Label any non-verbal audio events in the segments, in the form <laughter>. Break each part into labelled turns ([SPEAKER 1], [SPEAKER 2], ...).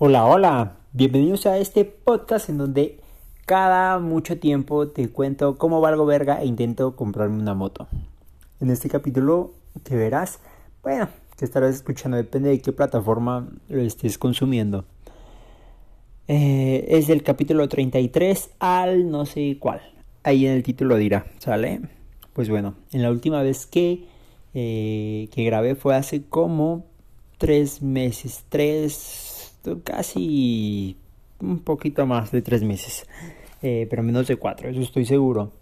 [SPEAKER 1] Hola, hola, bienvenidos a este podcast en donde cada mucho tiempo te cuento cómo valgo verga e intento comprarme una moto. En este capítulo que verás, bueno, que estarás escuchando, depende de qué plataforma lo estés consumiendo. Eh, es del capítulo 33 al no sé cuál. Ahí en el título dirá, ¿sale? Pues bueno, en la última vez que, eh, que grabé fue hace como tres meses, tres casi un poquito más de tres meses, eh, pero menos de cuatro, eso estoy seguro.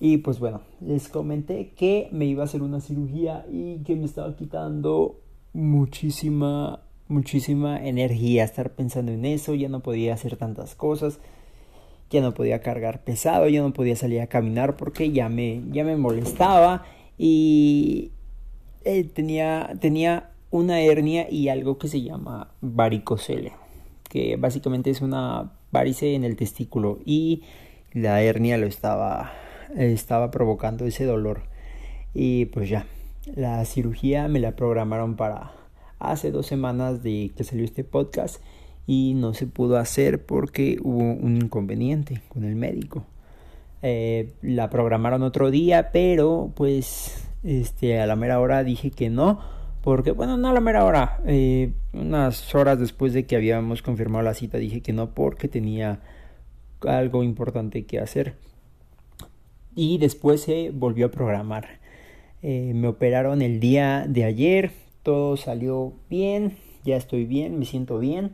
[SPEAKER 1] Y pues bueno, les comenté que me iba a hacer una cirugía y que me estaba quitando muchísima, muchísima energía estar pensando en eso, ya no podía hacer tantas cosas, ya no podía cargar pesado, ya no podía salir a caminar porque ya me, ya me molestaba y eh, tenía, tenía una hernia y algo que se llama varicocele, que básicamente es una varice en el testículo. Y la hernia lo estaba estaba provocando ese dolor. Y pues ya la cirugía me la programaron para hace dos semanas de que salió este podcast y no se pudo hacer porque hubo un inconveniente con el médico. Eh, la programaron otro día pero pues este a la mera hora dije que no porque, bueno, no a la mera hora. Eh, unas horas después de que habíamos confirmado la cita dije que no porque tenía algo importante que hacer. Y después se volvió a programar. Eh, me operaron el día de ayer. Todo salió bien. Ya estoy bien, me siento bien.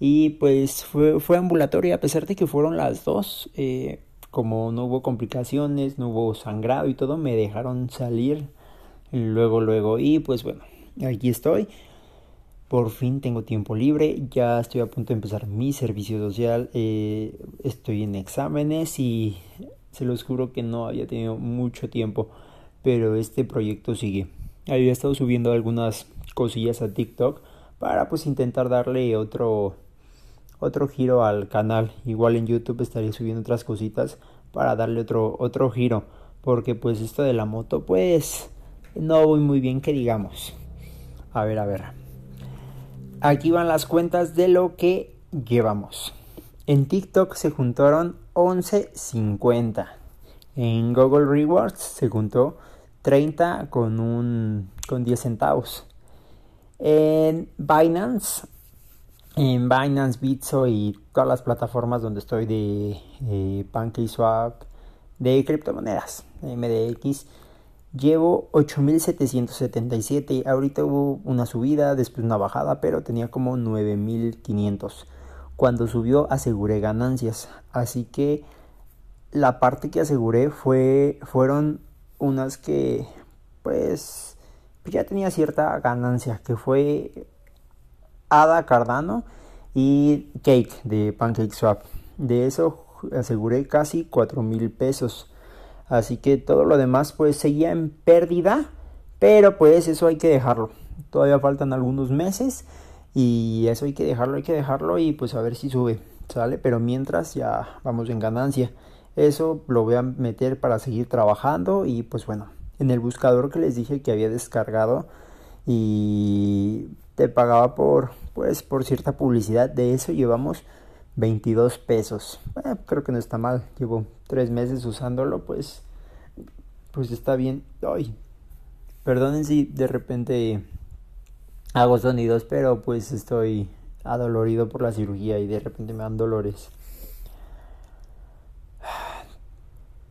[SPEAKER 1] Y pues fue, fue ambulatorio a pesar de que fueron las dos. Eh, como no hubo complicaciones, no hubo sangrado y todo, me dejaron salir luego, luego. Y pues bueno, aquí estoy. Por fin tengo tiempo libre, ya estoy a punto de empezar mi servicio social, eh, estoy en exámenes y se los juro que no había tenido mucho tiempo, pero este proyecto sigue. Había estado subiendo algunas cosillas a TikTok para pues intentar darle otro otro giro al canal. Igual en YouTube estaría subiendo otras cositas para darle otro otro giro, porque pues esto de la moto pues no voy muy bien que digamos. A ver, a ver. Aquí van las cuentas de lo que llevamos. En TikTok se juntaron 11.50. En Google Rewards se juntó 30 con un con 10 centavos. En Binance, en Binance, Bitso y todas las plataformas donde estoy de eh, PancakeSwap, de criptomonedas, MDX, Llevo 8777. Ahorita hubo una subida, después una bajada, pero tenía como 9500. Cuando subió aseguré ganancias. Así que la parte que aseguré fue fueron unas que pues ya tenía cierta ganancia, que fue Ada Cardano y Cake de PancakeSwap. De eso aseguré casi 4 mil pesos. Así que todo lo demás pues seguía en pérdida. Pero pues eso hay que dejarlo. Todavía faltan algunos meses. Y eso hay que dejarlo, hay que dejarlo y pues a ver si sube. ¿Sale? Pero mientras ya vamos en ganancia. Eso lo voy a meter para seguir trabajando. Y pues bueno. En el buscador que les dije que había descargado. Y te pagaba por pues por cierta publicidad. De eso llevamos 22 pesos. creo que no está mal. Llevo tres meses usándolo, pues, pues está bien. Ay, perdonen si de repente hago sonidos, pero pues estoy adolorido por la cirugía y de repente me dan dolores.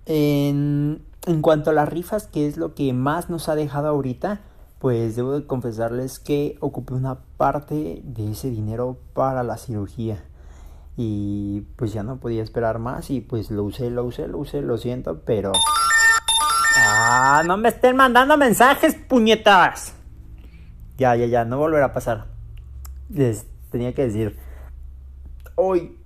[SPEAKER 1] En, en cuanto a las rifas, que es lo que más nos ha dejado ahorita, pues debo de confesarles que ocupé una parte de ese dinero para la cirugía y pues ya no podía esperar más y pues lo usé, lo usé, lo usé, lo siento, pero... Ah, no me estén mandando mensajes, puñetas. Ya, ya, ya, no volverá a pasar. Les tenía que decir... Hoy...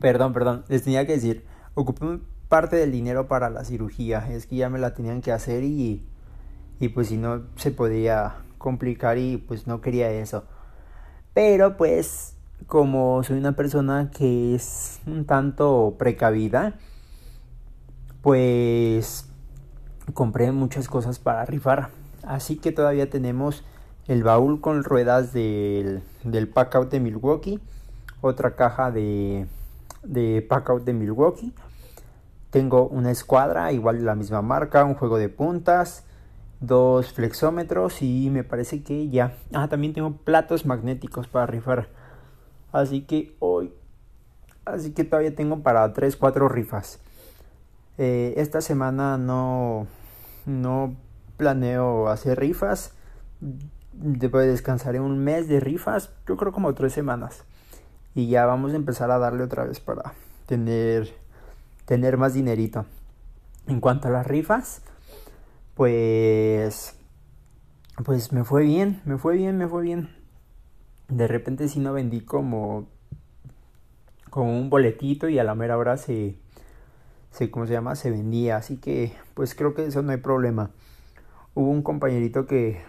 [SPEAKER 1] Perdón, perdón, les tenía que decir, ocupé parte del dinero para la cirugía, es que ya me la tenían que hacer y, y pues si no se podía complicar y pues no quería eso. Pero pues como soy una persona que es un tanto precavida, pues compré muchas cosas para rifar. Así que todavía tenemos el baúl con ruedas del, del Packout de Milwaukee, otra caja de, de Packout de Milwaukee. Tengo una escuadra, igual de la misma marca, un juego de puntas, dos flexómetros y me parece que ya. Ah, también tengo platos magnéticos para rifar. Así que hoy, así que todavía tengo para 3, 4 rifas. Eh, esta semana no, no planeo hacer rifas. Después descansaré un mes de rifas, yo creo como tres semanas. Y ya vamos a empezar a darle otra vez para tener, tener más dinerito. En cuanto a las rifas, pues, pues me fue bien, me fue bien, me fue bien. De repente si no vendí como, como un boletito y a la mera hora se, se, ¿cómo se llama? Se vendía. Así que, pues creo que eso no hay problema. Hubo un compañerito que,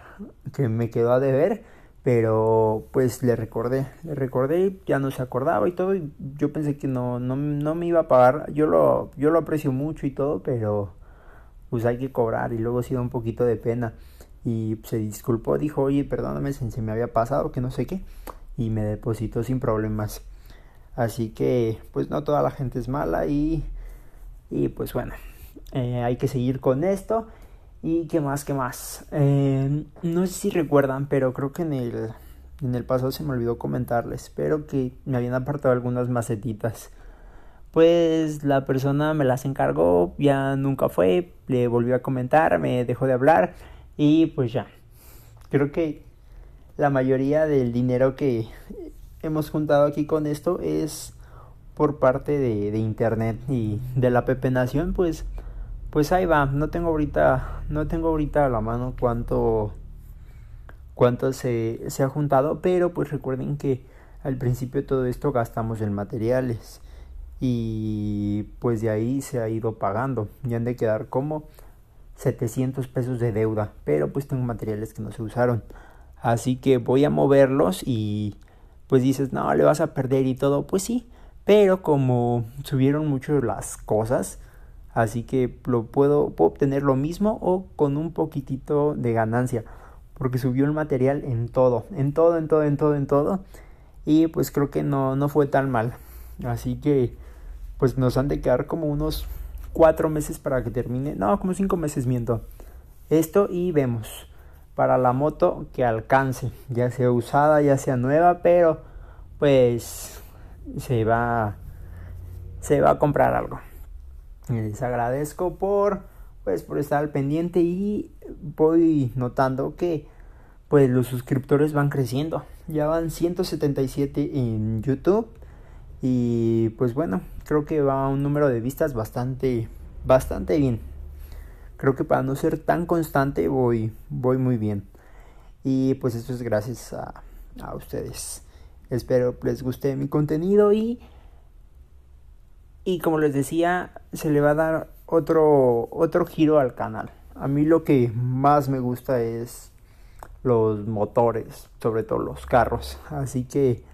[SPEAKER 1] que me quedó a deber, pero pues le recordé, le recordé, ya no se acordaba y todo, y yo pensé que no, no, no me iba a pagar, yo lo, yo lo aprecio mucho y todo, pero pues hay que cobrar y luego sí da un poquito de pena y se disculpó, dijo, oye, perdóname se me había pasado, que no sé qué, y me depositó sin problemas. Así que, pues no toda la gente es mala y, y pues bueno, eh, hay que seguir con esto. Y qué más, qué más. Eh, no sé si recuerdan, pero creo que en el, en el pasado se me olvidó comentarles, pero que me habían apartado algunas macetitas. Pues la persona me las encargó, ya nunca fue, le volvió a comentar, me dejó de hablar y pues ya. Creo que la mayoría del dinero que hemos juntado aquí con esto es por parte de, de internet y de la Pepe Nación, pues pues ahí va, no tengo ahorita, no tengo ahorita a la mano cuánto cuánto se, se ha juntado, pero pues recuerden que al principio todo esto gastamos en materiales y pues de ahí se ha ido pagando y han de quedar como 700 pesos de deuda pero pues tengo materiales que no se usaron. Así que voy a moverlos y pues dices no le vas a perder y todo pues sí pero como subieron mucho las cosas así que lo puedo, puedo obtener lo mismo o con un poquitito de ganancia porque subió el material en todo en todo en todo en todo en todo y pues creo que no, no fue tan mal. Así que pues nos han de quedar como unos cuatro meses para que termine. No, como cinco meses miento. Esto y vemos. Para la moto que alcance. Ya sea usada, ya sea nueva. Pero pues se va. Se va a comprar algo. Les agradezco por. Pues por estar al pendiente. Y voy notando que. Pues los suscriptores van creciendo. Ya van 177 en YouTube. Y pues bueno, creo que va a un número de vistas bastante, bastante bien. Creo que para no ser tan constante voy, voy muy bien. Y pues esto es gracias a, a ustedes. Espero les guste mi contenido y, y como les decía, se le va a dar otro, otro giro al canal. A mí lo que más me gusta es los motores, sobre todo los carros. Así que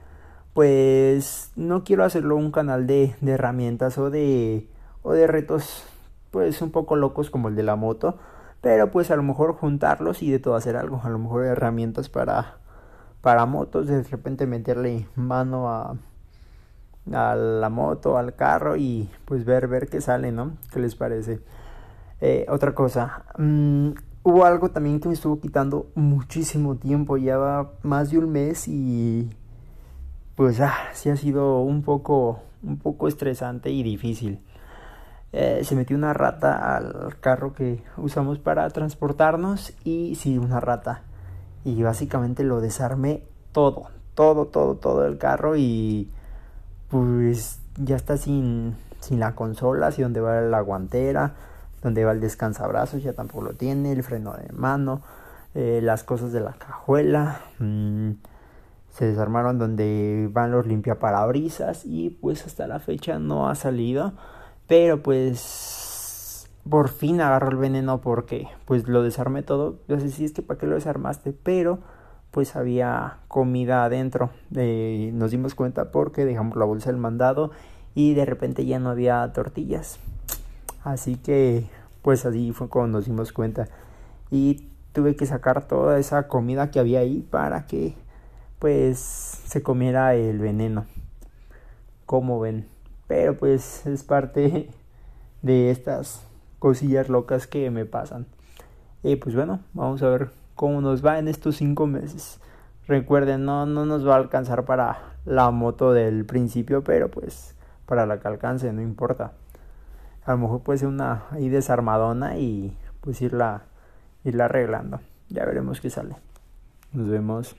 [SPEAKER 1] pues no quiero hacerlo un canal de, de herramientas o de, o de retos pues un poco locos como el de la moto, pero pues a lo mejor juntarlos y de todo hacer algo, a lo mejor herramientas para, para motos, de repente meterle mano a, a la moto, al carro y pues ver, ver qué sale, ¿no? ¿Qué les parece? Eh, otra cosa, mm, hubo algo también que me estuvo quitando muchísimo tiempo, ya va más de un mes y pues ah, sí ha sido un poco, un poco estresante y difícil. Eh, se metió una rata al carro que usamos para transportarnos y sí, una rata. Y básicamente lo desarmé todo, todo, todo, todo el carro y pues ya está sin, sin la consola, así donde va la guantera, donde va el descansabrazos, ya tampoco lo tiene, el freno de mano, eh, las cosas de la cajuela. Mmm, se desarmaron donde van los limpiaparabrisas y pues hasta la fecha no ha salido. Pero pues por fin agarró el veneno porque pues lo desarmé todo. No sé si es que para qué lo desarmaste pero pues había comida adentro. Eh, nos dimos cuenta porque dejamos la bolsa del mandado y de repente ya no había tortillas. Así que pues así fue cuando nos dimos cuenta. Y tuve que sacar toda esa comida que había ahí para que pues se comiera el veneno. Como ven. Pero pues es parte <laughs> de estas cosillas locas que me pasan. Y pues bueno, vamos a ver cómo nos va en estos cinco meses. Recuerden, no, no nos va a alcanzar para la moto del principio, pero pues para la que alcance, no importa. A lo mejor puede ser una ahí desarmadona y pues irla, irla arreglando. Ya veremos qué sale. Nos vemos.